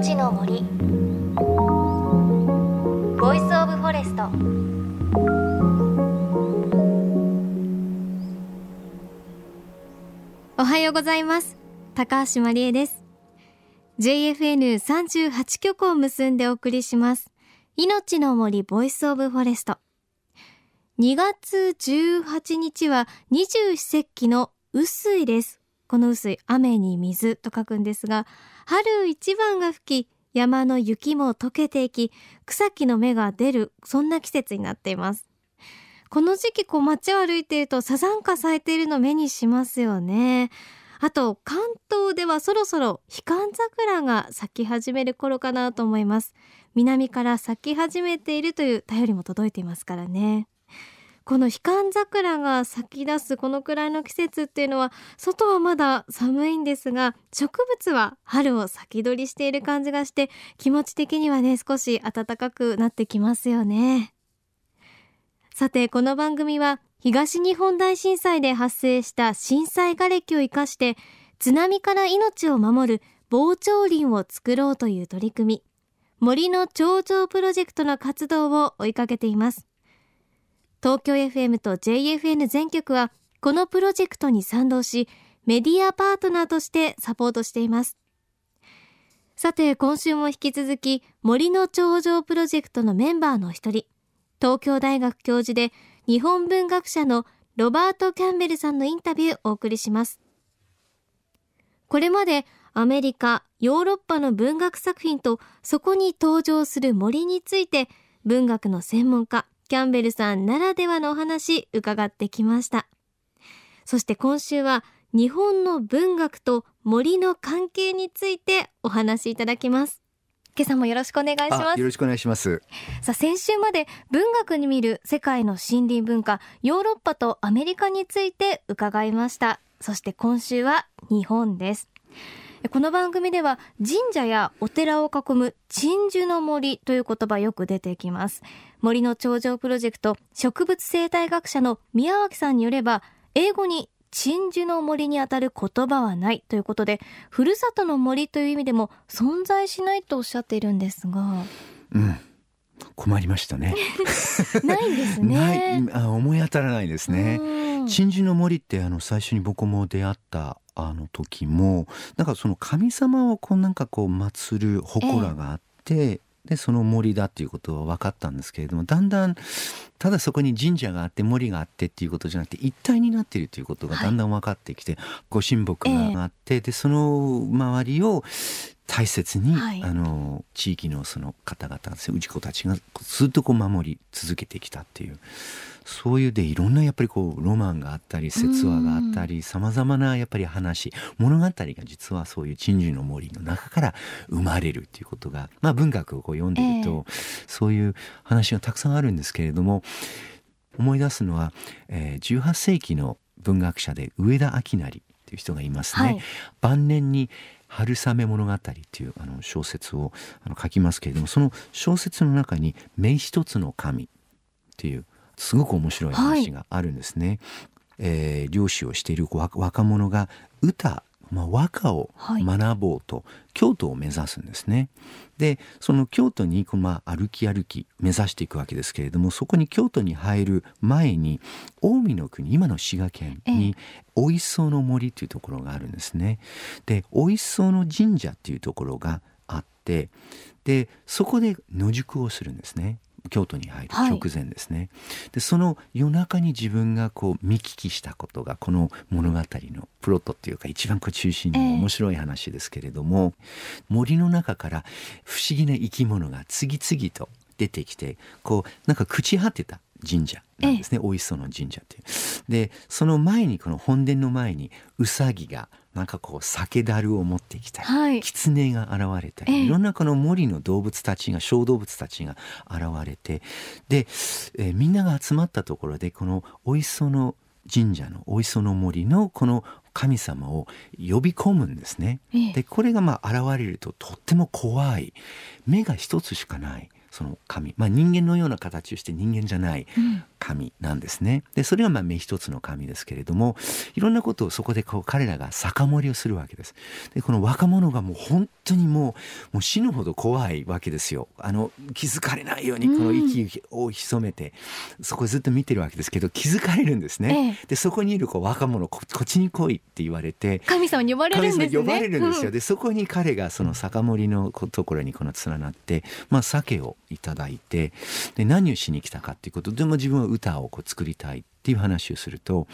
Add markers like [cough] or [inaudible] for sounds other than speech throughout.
命の森。 Voice of Forest。おはようございます。高橋真理恵です。JFN38 局を結んでお送りします。命の森 Voice of Forest。2月18日は二十四節気の雨水です。この雨水雨に水と書くんですが春一番が吹き山の雪も溶けていき草木の芽が出るそんな季節になっています。この時期こう街を歩いているとサザンカ咲いているの目にしますよね。あと関東ではそろそろ悲観桜が咲き始める頃かなと思います。南から咲き始めているという便りも届いていますからね。この悲観桜が咲き出すこのくらいの季節っていうのは外はまだ寒いんですが植物は春を先取りしている感じがして気持ち的にはね少し暖かくなってきますよね。さてこの番組は東日本大震災で発生した震災瓦礫を生かして津波から命を守る防潮林を作ろうという取り組み森の頂上プロジェクトの活動を追いかけています。東京 FM と JFN 全局はこのプロジェクトに賛同しメディアパートナーとしてサポートしています。さて今週も引き続き森の頂上プロジェクトのメンバーの一人東京大学教授で日本文学者のロバート・キャンベルさんのインタビューをお送りします。これまでアメリカヨーロッパの文学作品とそこに登場する森について文学の専門家キャンベルさんならではのお話伺ってきました。そして今週は日本の文学と森の関係についてお話しいただきます。今朝もよろしくお願いします。よろしくお願いします。さあ先週まで文学に見る世界の森林文化ヨーロッパとアメリカについて伺いました。そして今週は日本です。この番組では神社やお寺を囲む鎮守の森という言葉よく出てきます森の頂上プロジェクト植物生態学者の宮脇さんによれば英語に鎮守の森にあたる言葉はないということでふるさとの森という意味でも存在しないとおっしゃっているんですが、うん、困りましたね。[laughs] ないんですね。あ思い当たらないですね。鎮守の森ってあの最初に僕も出会ったあの時もなんかその神様をこうなんかこう祀る祠があって、ええ、でその森だっていうことは分かったんですけれどもだんだんただそこに神社があって森があってっていうことじゃなくて一体になっているということがだんだん分かってきて、はい、ご神木があって、え、でその周りを大切に、はい、あの地域のその方々氏子たちがずっとこう守り続けてきたっていうそういうでいろんなやっぱりこうロマンがあったり説話があったりさまざまなやっぱり話物語が実はそういう鎮守の森の中から生まれるっていうことが、まあ、文学をこう読んでると、えー、そういう話がたくさんあるんですけれども思い出すのは、えー、18世紀の文学者で上田明成っていう人がいますね。はい、晩年に春雨物語っていうあの小説をあの書きますけれどもその小説の中に「目一つの神」っていうすごく面白い話があるんですね。はい、えー、漁師をしている若者が歌まあ、和歌を学ぼうと、はい、京都を目指すんですね。でその京都にまあ歩き歩き目指していくわけですけれどもそこに京都に入る前に近江の国今の滋賀県においしそうの森というところがあるんですね。でおいしそうの神社っていうところがあってでそこで野宿をするんですね。京都に入る直前ですね、はい、でその夜中に自分がこう見聞きしたことがこの物語のプロットっていうか一番こう中心の面白い話ですけれども、えー、森の中から不思議な生き物が次々と出てきてこうなんか朽ち果てた神社なんですね、ええ、大磯の神社っていう。でその前にこの本殿の前にうさぎがなんかこう酒樽を持ってきたり、はい、狐が現れたり、いろんなこの森の動物たちが小動物たちが現れてで、えー、みんなが集まったところでこのお磯の神社のお磯の森のこの神様を呼び込むんですね。でこれがまあ現れるととっても怖い。目が一つしかないその神、まあ、人間のような形をして人間じゃない、神なんですね。でそれがまあ目一つの神ですけれどもいろんなことをそこでこう彼らが酒盛りをするわけです。でこの若者がもう本当にもうもう死ぬほど怖いわけですよ。あの気づかれないようにこの息を潜めて、うん、そこずっと見てるわけですけど気づかれるんですね。ええ、でそこにいるこう若者こっちに来いって言われて神様に呼ばれるんですね。呼ばれるんですよ。でそこに彼がその酒盛りのところにこの連なって、まあ、酒をいただいてで何をしに来たかっていうことでも自分は歌をこう作りたいっていう話をすると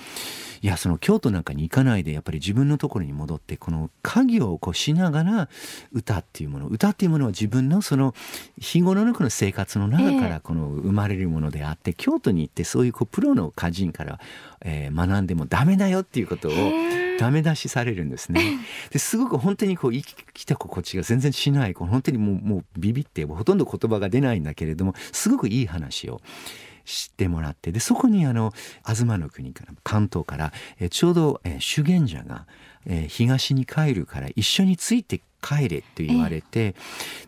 いやその京都なんかに行かないでやっぱり自分のところに戻ってこの家業をこうしながら歌っていうもの歌っていうものは自分のその日頃のこの生活の中からこの生まれるものであって、えー、京都に行ってそういうこうプロの歌人から、えー、学んでもダメだよっていうことをダメ出しされるんですね。[laughs] ですごく本当にこう生きた心地が全然しないこう本当にもうもうビビってほとんど言葉が出ないんだけれどもすごくいい話を知ってもらってでそこにあの東の国から関東から、えちょうど、え修験者が、え東に帰るから一緒について帰れと言われて、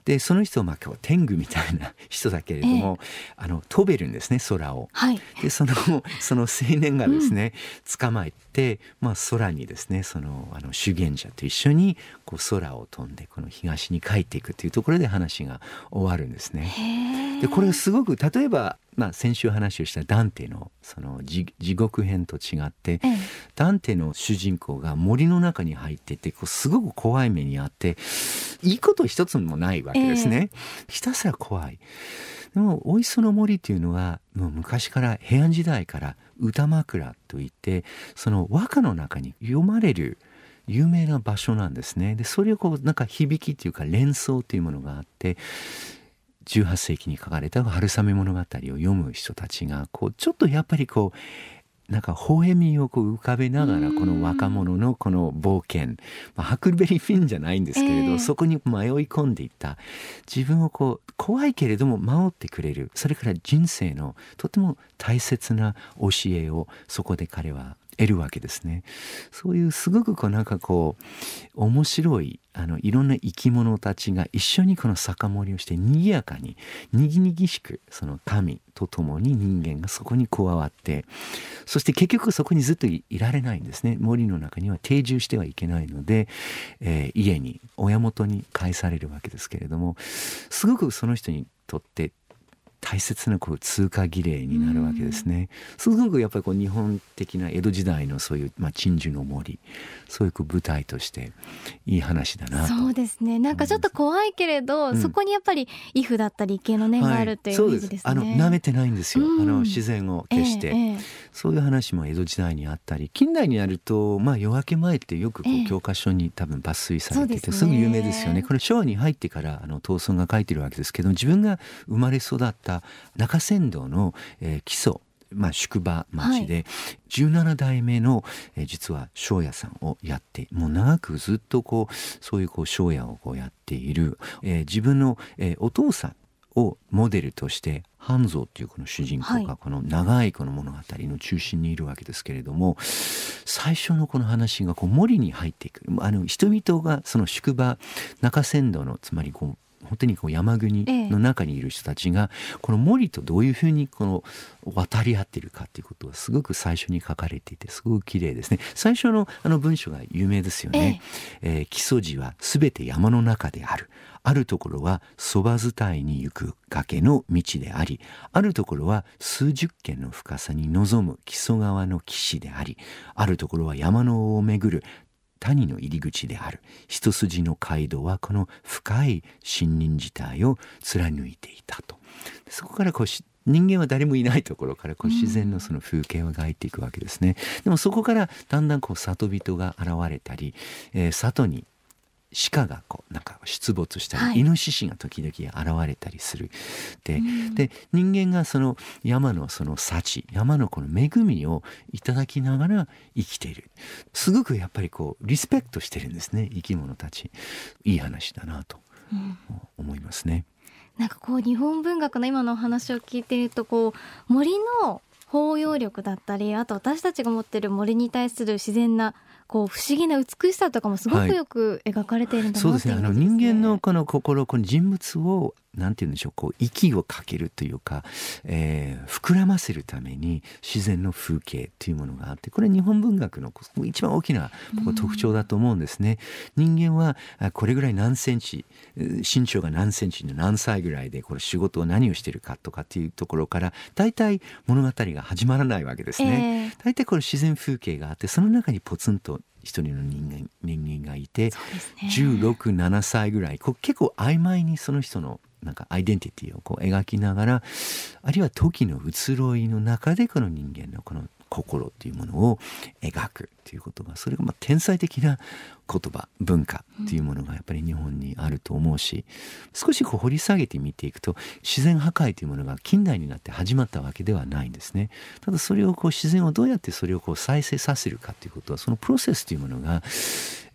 でその人はまあ今日天狗みたいな [laughs] 人だけれども、あの飛べるんですね空を。はい、でそのその青年がですね、うん、捕まえて、まあ、空にですねそのあの修験者と一緒にこう空を飛んでこの東に帰っていくというところで話が終わるんですね。でこれがすごく例えばまあ、先週話をしたダンテのその地獄編と違って、ええ、ダンテの主人公が森の中に入っててこうすごく怖い目にあっていいこと一つもないわけですね。え、ひたすら怖い。でもお磯の森っていうのはもう昔から平安時代から歌枕といってその和歌の中に読まれる有名な場所なんですね。でそれをこうなんか響きっていうか連想というものがあって18世紀に書かれた春雨物語を読む人たちがこうちょっとやっぱりこうなんか微笑みをこう浮かべながらこの若者のこの冒険、まあ、ハクルベリーフィンじゃないんですけれど、えー、そこに迷い込んでいった自分をこう怖いけれども守ってくれる。それから人生のとても大切な教えをそこで彼は得るわけですね。そういうすごくこうなんかこう面白いあのいろんな生き物たちが一緒にこの酒盛りをして賑やかににぎにぎしくその神と共に人間がそこに加わってそして結局そこにずっといられないんですね森の中には定住してはいけないので、えー、家に親元に返されるわけですけれどもすごくその人にとって大切なこう通過儀礼になるわけですね。すごくやっぱりこう日本的な江戸時代のそういう、まあ、鎮守の森そういう舞台としていい話だなそうですね。なんかちょっと怖いけれど、うん、そこにやっぱり威風だったり系の念があるっていうね。はい、あの舐めてないんですよ、うん、あの自然を決して、えーえ。ー、そういう話も江戸時代にあったり近代になると、まあ、夜明け前ってよくこう教科書に多分抜粋されてて、えー、すぐ有名ですよね。これ昭和に入ってからあの東村が書いてるわけですけど自分が生まれ育った中山道の、えー、基礎まあ、宿場町で17代目の、え実は庄屋さんをやってもう長くずっとこうそういうこう庄屋をこうやっている、えー、自分の、えー、お父さんをモデルとして半蔵っていうこの主人公がこの長いこの物語の中心にいるわけですけれども、最初のこの話がこう森に入っていく。あの人々がその宿場中山道のつまりこう本当にこう山国の中にいる人たちが、この森とどういうふうにこの渡り合っているかっていうことがすごく最初に書かれていてすごく綺麗ですね。最初のあの文章が有名ですよね、ええ。ー、基礎地はすべて山の中である。あるところはそば伝いに行く崖の道でありあるところは数十軒の深さに望む木曽川の岸でありあるところは山の尾をめぐる谷の入り口である。一筋の街道はこの深い森林自体を貫いていたと。そこからこう人間は誰もいないところからこう自然のその風景を描いていくわけですね、でもそこからだんだんこう里人が現れたり、えー、里に鹿がこうなんか出没したり、はい、イノシシが時々現れたりする。で,、で人間がその山のその幸山のこの恵みをいただきながら生きている。すごくやっぱりこうリスペクトしてるんですね生き物たち。いい話だなと思いますね。うん、なんかこう日本文学の今のお話を聞いているとこう森の包容力だったりあと私たちが持ってる森に対する自然なこう不思議な美しさとかもすごくよく描かれているんだな、はい、そうですね。あの人間のこの心この人物をなんて言うんでしょうこう息をかけるというか、えー、膨らませるために自然の風景というものがあってこれ日本文学の一番大きな特徴だと思うんですね。人間はこれぐらい何センチ身長が何センチの何歳ぐらいでこれ仕事を何をしてるかとかっていうところから大体物語が始まらないわけですね。えー、大体これ自然風景があってその中にポツンと一人の人間人間がいて、ね、167歳ぐらい。結構曖昧にその人のなんかアイデンティティをこう描きながらあるいは時の移ろいの中でこの人間のこの心っていうものを描く。っていうことがそれがまあ天才的な言葉文化っていうものがやっぱり日本にあると思うし少しこう掘り下げて見ていくと自然破壊というものが近代になって始まったわけではないんですね。ただそれをこう自然をどうやってそれをこう再生させるかということはそのプロセスというものが、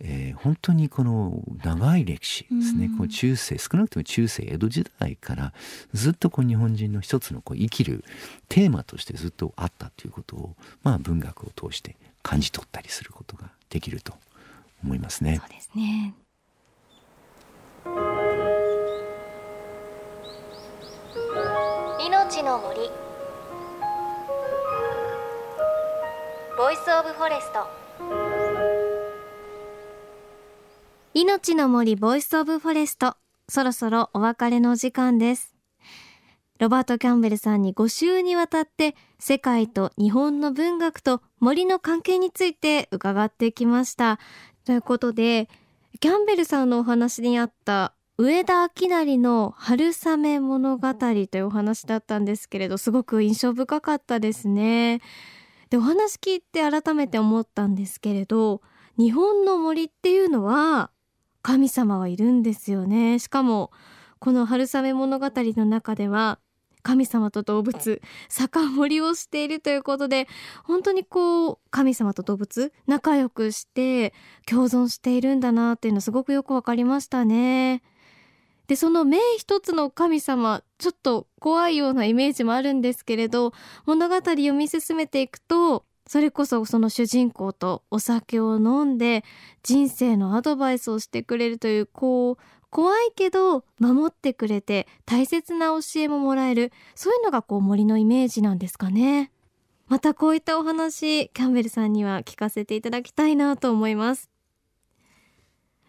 えー、本当にこの長い歴史ですね、こう中世少なくとも中世江戸時代からずっとこう日本人の一つのこう生きるテーマとしてずっとあったということを、まあ、文学を通して感じ取ったりすることができると思いますね。そうですね。命の森。 Voice of Forest 命の森 Voice of Forest そろそろお別れの時間ですロバート・キャンベルさんに5週にわたって世界と日本の文学と森の関係について伺ってきました。ということで、キャンベルさんのお話にあった上田明成の春雨物語というお話だったんですけれど、すごく印象深かったですね。で、お話聞いて改めて思ったんですけれど、日本の森っていうのは神様はいるんですよね。しかも、この春雨物語の中では神様と動物酒盛りをしているということで本当にこう神様と動物仲良くして共存しているんだなっていうのすごくよくわかりましたね。でその目一つの神様ちょっと怖いようなイメージもあるんですけれど物語読み進めていくとそれこそその主人公とお酒を飲んで人生のアドバイスをしてくれるというこう怖いけど守ってくれて大切な教えももらえるそういうのがこう森のイメージなんですかね。またこういったお話キャンベルさんには聞かせていただきたいなと思います。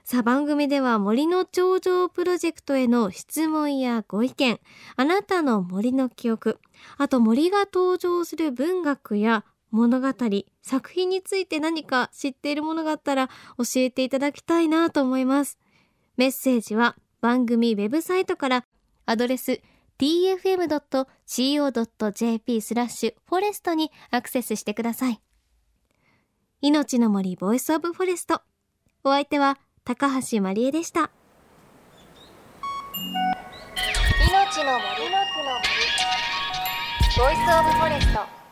さあ番組では森の頂上プロジェクトへの質問やご意見あなたの森の記憶あと森が登場する文学や物語作品について何か知っているものがあったら教えていただきたいなと思いますメッセージは番組ウェブサイトからアドレス tfm.co.jp スラッシュ forest にアクセスしてください。命の森 Voice of Forest。お相手は高橋まりえでした。命の森の森 Voice of Forest。